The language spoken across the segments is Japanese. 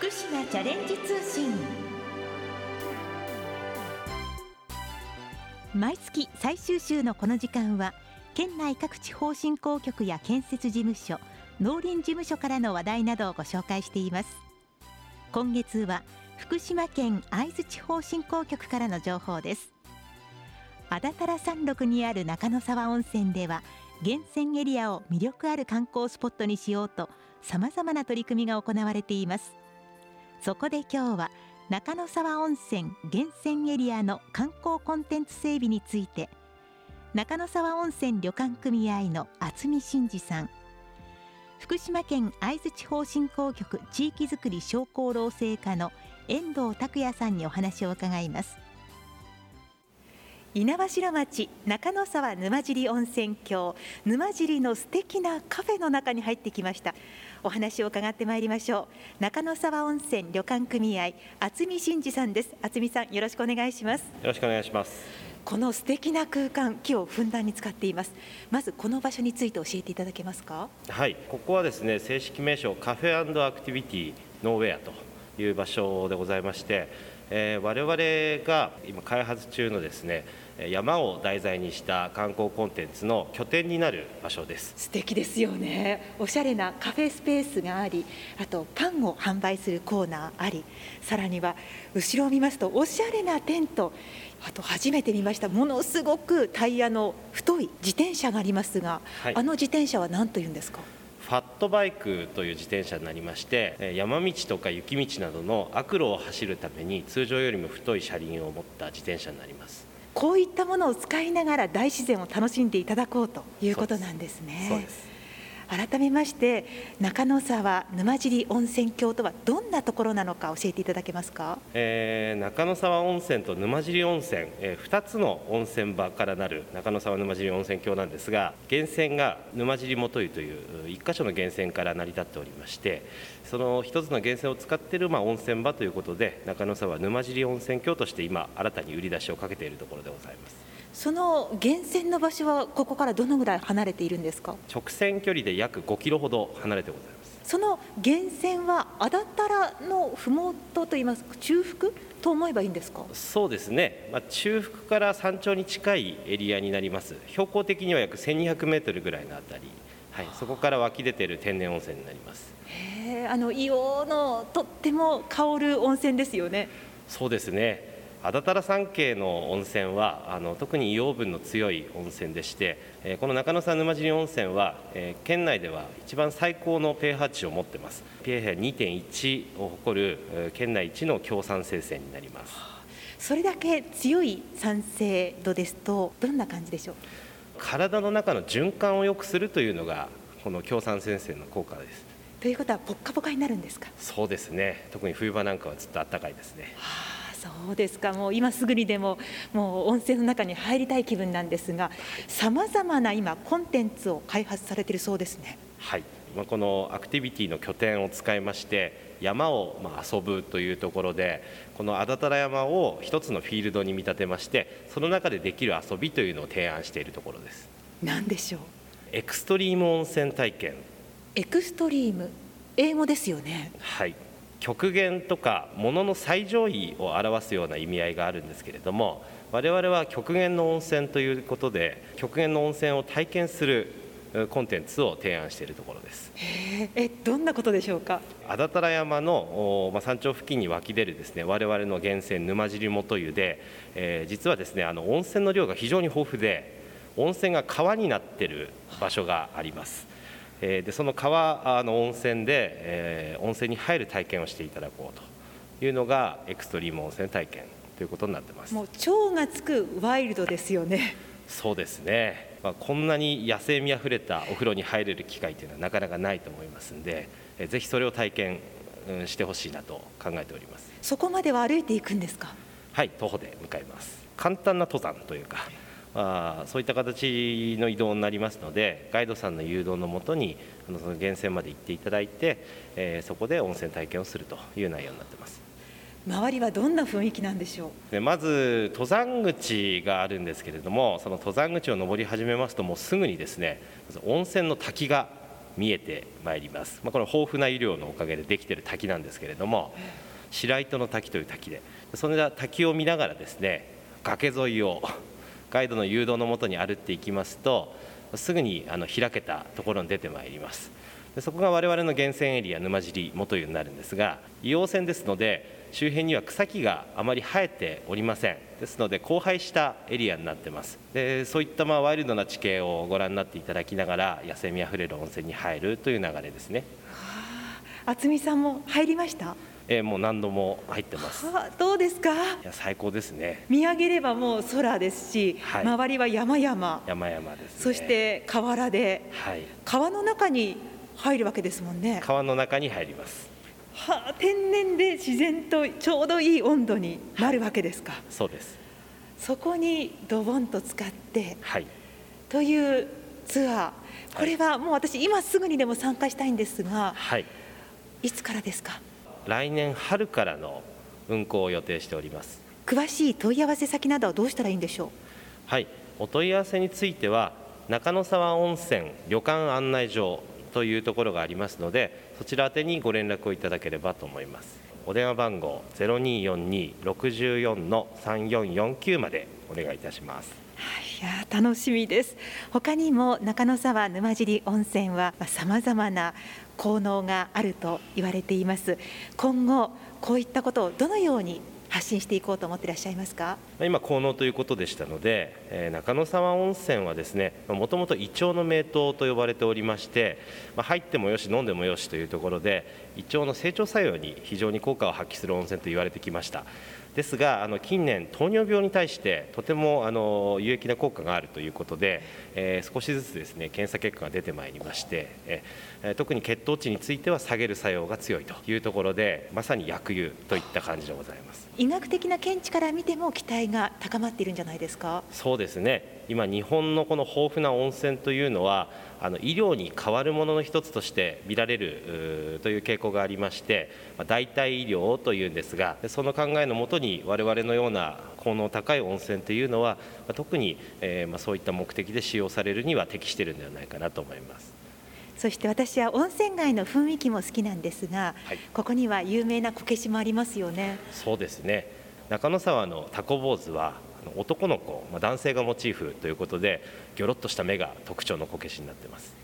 福島チャレンジ通信。毎月最終週のこの時間は県内各地方振興局や建設事務所農林事務所からの話題などをご紹介しています。今月は福島県会津地方振興局からの情報です。安達太良山麓にある中野沢温泉では源泉エリアを魅力ある観光スポットにしようと様々な取り組みが行われています。そこで今日は中野沢温泉源泉エリアの観光コンテンツ整備について中野沢温泉旅館組合の渥美真二さん福島県会津地方振興局地域づくり商工労政課の遠藤拓也さんにお話を伺います。稲葉城町中野沢沼尻温泉郷。沼尻の素敵なカフェの中に入ってきました。お話を伺ってまいりましょう。中野沢温泉旅館組合渥美真二さんです。渥美さんよろしくお願いします。よろしくお願いします。この素敵な空間木をふんだんに使っています。まずこの場所について教えていただけますか？はい。ここはですね正式名称カフェアクティビティノーウェアという場所でございましてえー、我々が今開発中のですね山を題材にした観光コンテンツの拠点になる場所です。素敵ですよね。おしゃれなカフェスペースがありあとパンを販売するコーナーありさらには後ろを見ますとおしゃれなテント。あと初めて見ましたものすごくタイヤの太い自転車がありますが、はい、あの自転車は何というんですか？ファットバイクという自転車になりまして山道とか雪道などの悪路を走るために通常よりも太い車輪を持った自転車になります。こういったものを使いながら大自然を楽しんでいただこうということなんですね。そうです改めまして中野沢沼尻温泉郷とはどんなところなのか教えていただけますか、えー、中野沢温泉と沼尻温泉、えー、2つの温泉場からなる中野沢沼尻温泉郷なんですが源泉が沼尻元湯という1箇所の源泉から成り立っておりましてその1つの源泉を使っているまあ温泉場ということで中野沢沼尻温泉郷として今新たに売り出しをかけているところでございます。その源泉の場所はここからどのぐらい離れているんですか？直線距離で約5キロほど離れてございます。その源泉は安達太良のふもとといいますか中腹と思えばいいんですか？そうですね、まあ、中腹から山頂に近いエリアになります。標高的には約1200メートルぐらいのあたり、はい、そこから湧き出ている天然温泉になります。へあの硫黄のとっても香る温泉ですよね。そうですね安達太良山系の温泉はあの特に硫黄分の強い温泉でして、えー、この中野沢沼尻温泉は、えー、県内では一番最高の pH 値を持ってます。pH2.1 を誇る、えー、県内一の強酸性泉になります。それだけ強い酸性度ですとどんな感じでしょう？体の中の循環を良くするというのがこの強酸性泉の効果です。ということはポッカポカになるんですか？そうですね。特に冬場なんかはずっと暖かいですね、はあそうですか。もう今すぐにでももう温泉の中に入りたい気分なんですがさまざまな今コンテンツを開発されているそうですね。はい。このアクティビティの拠点を使いまして山をま遊ぶというところでこの安達太良山を一つのフィールドに見立てましてその中でできる遊びというのを提案しているところです。何でしょう？エクストリーム温泉体験。エクストリーム。英語ですよね。はい極限とかものの最上位を表すような意味合いがあるんですけれども我々は極限の温泉ということで極限の温泉を体験するコンテンツを提案しているところです。えどんなことでしょうか？安達太良山の、まあ、山頂付近に湧き出るですね我々の源泉沼尻元湯で、えー、実はですねあの温泉の量が非常に豊富で温泉が川になっている場所があります。えでその川の温泉で、え温泉に入る体験をしていただこうというのがエクストリーム温泉体験ということになってます。もう超がつくワイルドですよね。そうですね、まあ、こんなに野生味あふれたお風呂に入れる機会というのはなかなかないと思いますんで、えぜひそれを体験してほしいなと考えております。そこまでは歩いていくんですか？はい徒歩で向かいます。簡単な登山というかあそういった形の移動になりますのでガイドさんの誘導のもとにあのその源泉まで行っていただいて、えー、そこで温泉体験をするという内容になってます。周りはどんな雰囲気なんでしょう？でまず登山口があるんですけれどもその登山口を登り始めますともうすぐにですね温泉の滝が見えてまいります、まあ、この豊富な湯量のおかげでできている滝なんですけれども白糸の滝という滝でその滝を見ながらですね崖沿いをガイドの誘導のもとに歩っていきますとすぐにあの開けたところに出てまいります。でそこが我々の源泉エリア沼尻元湯になるんですが硫黄泉ですので周辺には草木があまり生えておりません。ですので荒廃したエリアになってます。でそういったまあワイルドな地形をご覧になっていただきながら野生味あふれる温泉に入るという流れですね。渥美さんも入りました？えー、もう何度も入ってます。どうですか？いや最高ですね。見上げればもう空ですし、はい、周りは山々。山々です、ね、そして河原で、はい、川の中に入るわけですもんね。川の中に入ります。はあ、天然で自然とちょうどいい温度になるわけですか。はい、そうです。そこにドボンと使って、はい、というツアー。これはもう私今すぐにでも参加したいんですが、はい、いつからですか？来年春からの運行を予定しております。詳しい問い合わせ先などはどうしたらいいんでしょう？はい。お問い合わせについては中野沢温泉旅館案内所というところがありますのでそちら宛にご連絡をいただければと思います。お電話番号0242-64の3449までお願いいたします。いや楽しみです。他にも中野沢沼尻温泉はさまざまな効能があると言われています。今後こういったことをどのように発信していこうと思っていらっしゃいますか？今効能ということでしたので、え中野沢温泉はですねもともと胃腸の名湯と呼ばれておりまして、ま、入ってもよし飲んでもよしというところで胃腸の成長作用に非常に効果を発揮する温泉と言われてきました。ですがあの近年糖尿病に対してとてもあの有益な効果があるということで、えー、少しずつですね検査結果が出てまいりまして、えー、特に血糖値については下げる作用が強いというところでまさに薬湯といった感じでございます。医学的な見地から見ても期待が高まっているんじゃないですか？そうですね今日本のこの豊富な温泉というのはあの医療に代わるものの一つとして見られるという傾向がありまして、まあ、代替医療というんですがその考えのもとに我々のような効能高い温泉というのは、まあ、特に、えー、まあ、そういった目的で使用されるには適しているのではないかなと思います。そして私は温泉街の雰囲気も好きなんですが、はい、ここには有名なこけしもありますよね。そうですね。中野沢のタコ坊主は男の子、まあ、男性がモチーフということでぎょろっとした目が特徴のこけしになってます。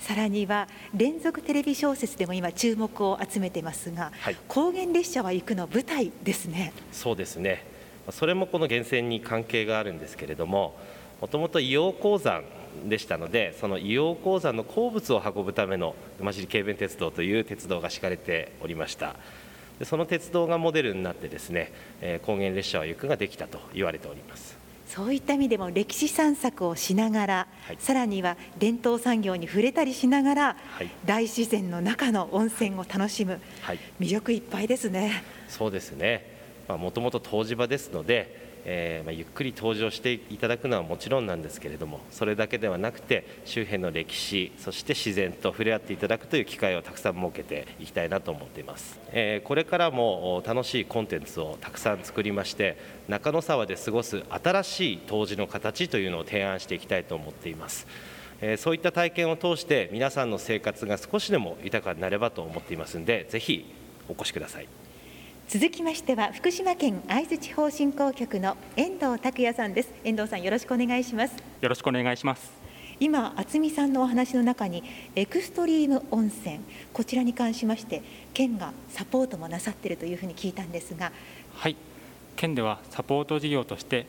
さらには連続テレビ小説でも今注目を集めてますが、はい、高原列車は行くの舞台ですね。そうですね。それもこの源泉に関係があるんですけれどももともと硫黄鉱山でしたのでその硫黄鉱山の鉱物を運ぶための沼尻軽便鉄道という鉄道が敷かれておりましたでその鉄道がモデルになってですね、えー、高原列車は行くができたと言われております。そういった意味でも歴史散策をしながら、はい、さらには伝統産業に触れたりしながら、はい、大自然の中の温泉を楽しむ、はい、魅力いっぱいですね。そうですね。もともと湯治場ですのでえー、まあ、ゆっくり登場していただくのはもちろんなんですけれどもそれだけではなくて周辺の歴史そして自然と触れ合っていただくという機会をたくさん設けていきたいなと思っています、えー、これからも楽しいコンテンツをたくさん作りまして中野沢で過ごす新しい湯治の形というのを提案していきたいと思っていますそういった体験を通して皆さんの生活が少しでも豊かになればと思っていますのでぜひお越しください。続きましては福島県会津地方振興局の遠藤拓也さんです。遠藤さんよろしくお願いします。よろしくお願いします。今渥美さんのお話の中にエクストリーム温泉こちらに関しまして県がサポートもなさっているというふうに聞いたんですが。はい。県ではサポート事業として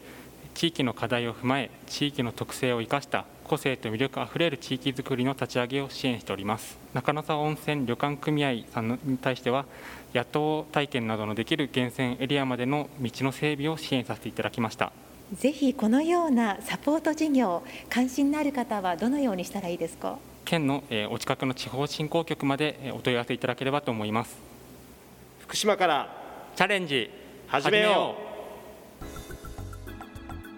地域の課題を踏まえ地域の特性を生かした個性と魅力あふれる地域づくりの立ち上げを支援しております。中野沢温泉旅館組合さんに対しては野党体験などのできる源泉エリアまでの道の整備を支援させていただきました。ぜひこのようなサポート事業関心のある方はどのようにしたらいいですか？県のお近くの地方振興局までお問い合わせいただければと思います。福島からチャレンジ始めよう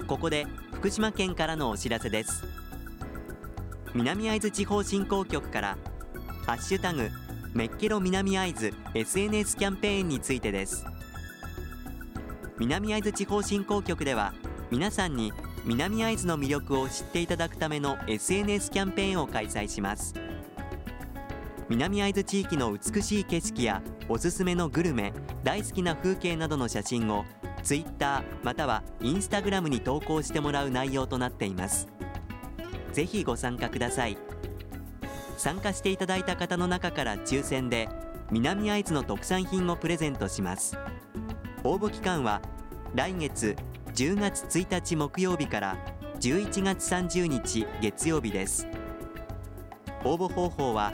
ここで福島県からのお知らせです。南会津地方振興局からハッシュタグメッケロ南会津 SNS キャンペーンについてです。南会津地方振興局では皆さんに南会津の魅力を知っていただくための SNS キャンペーンを開催します。南会津地域の美しい景色やおすすめのグルメ大好きな風景などの写真を Twitter または Instagram に投稿してもらう内容となっています。ぜひご参加ください。参加していただいた方の中から抽選で南会津の特産品をプレゼントします。応募期間は来月10月1日木曜日から11月30日月曜日です。応募方法は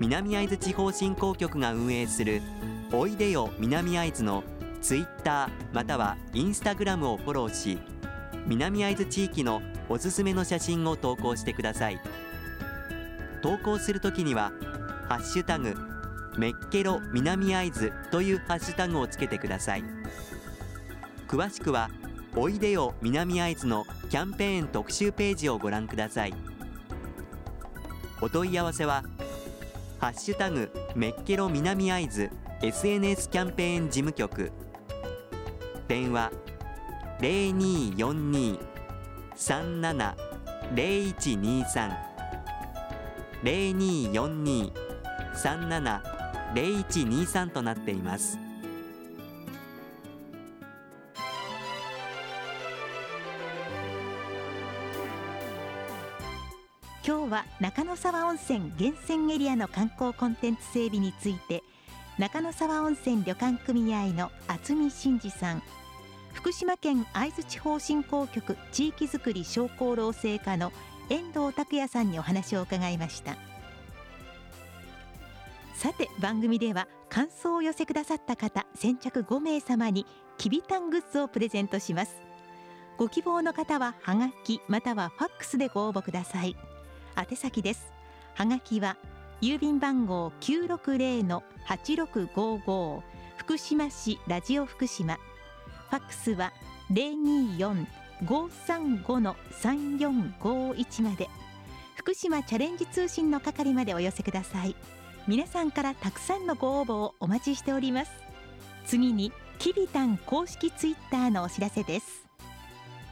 南会津地方振興局が運営するおいでよ南会津のツイッターまたはインスタグラムをフォローし南会津地域のおすすめの写真を投稿してください。投稿するときにはハッシュタグメッケロ南会津というハッシュタグをつけてください。詳しくはおいでよ南会津のキャンペーン特集ページをご覧ください。お問い合わせはハッシュタグメッケロ南会津 SNS キャンペーン事務局。電話。0242-370123 0242-370123となっています。今日は中野沢温泉源泉エリアの観光コンテンツ整備について中野沢温泉旅館組合の渥美真二さん。福島県会津地方振興局地域づくり商工労政課の遠藤拓也さんにお話を伺いました。さて番組では感想を寄せくださった方先着5名様にきびたんグッズをプレゼントします。ご希望の方はハガキまたはファックスでご応募ください。宛先です。ハガキは郵便番号960-8655福島市ラジオ福島。ファックスは024-535-3451まで。福島チャレンジ通信の係までお寄せください。皆さんからたくさんのご応募をお待ちしております。次にキビタン公式ツイッターのお知らせです。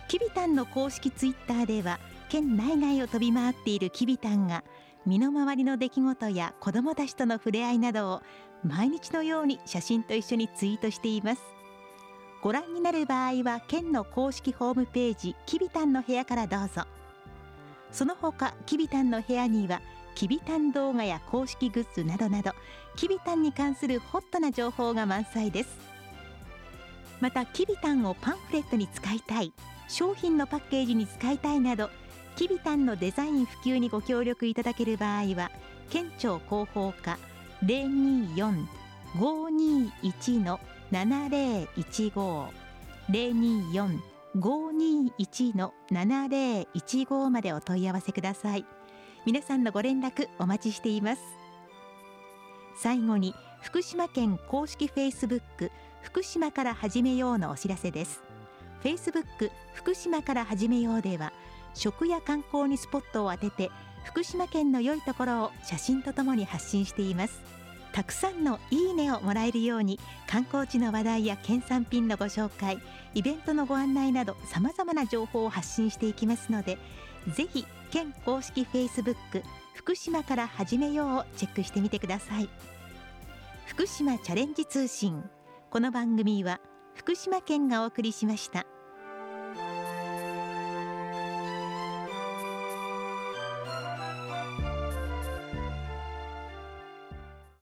キビタンの公式ツイッターでは県内外を飛び回っているキビタンが身の回りの出来事や子どもたちとの触れ合いなどを毎日のように写真と一緒にツイートしています。ご覧になる場合は県の公式ホームページキビタンの部屋からどうぞ。その他キビタンの部屋にはキビタン動画や公式グッズなどなどキビタンに関するホットな情報が満載です。またキビタンをパンフレットに使いたい商品のパッケージに使いたいなどキビタンのデザイン普及にご協力いただける場合は県庁広報課024-521の7015 024-521の7015までお問い合わせください。皆さんのご連絡お待ちしています。最後に福島県公式フェイスブック福島から始めようのお知らせです。フェイスブック福島から始めようでは食や観光にスポットを当てて福島県の良いところを写真とともに発信しています。たくさんのいいねをもらえるように観光地の話題や県産品のご紹介イベントのご案内などさまざまな情報を発信していきますのでぜひ県公式フェイスブック福島から始めようをチェックしてみてください福島チャレンジ通信この番組は福島県がお送りしました。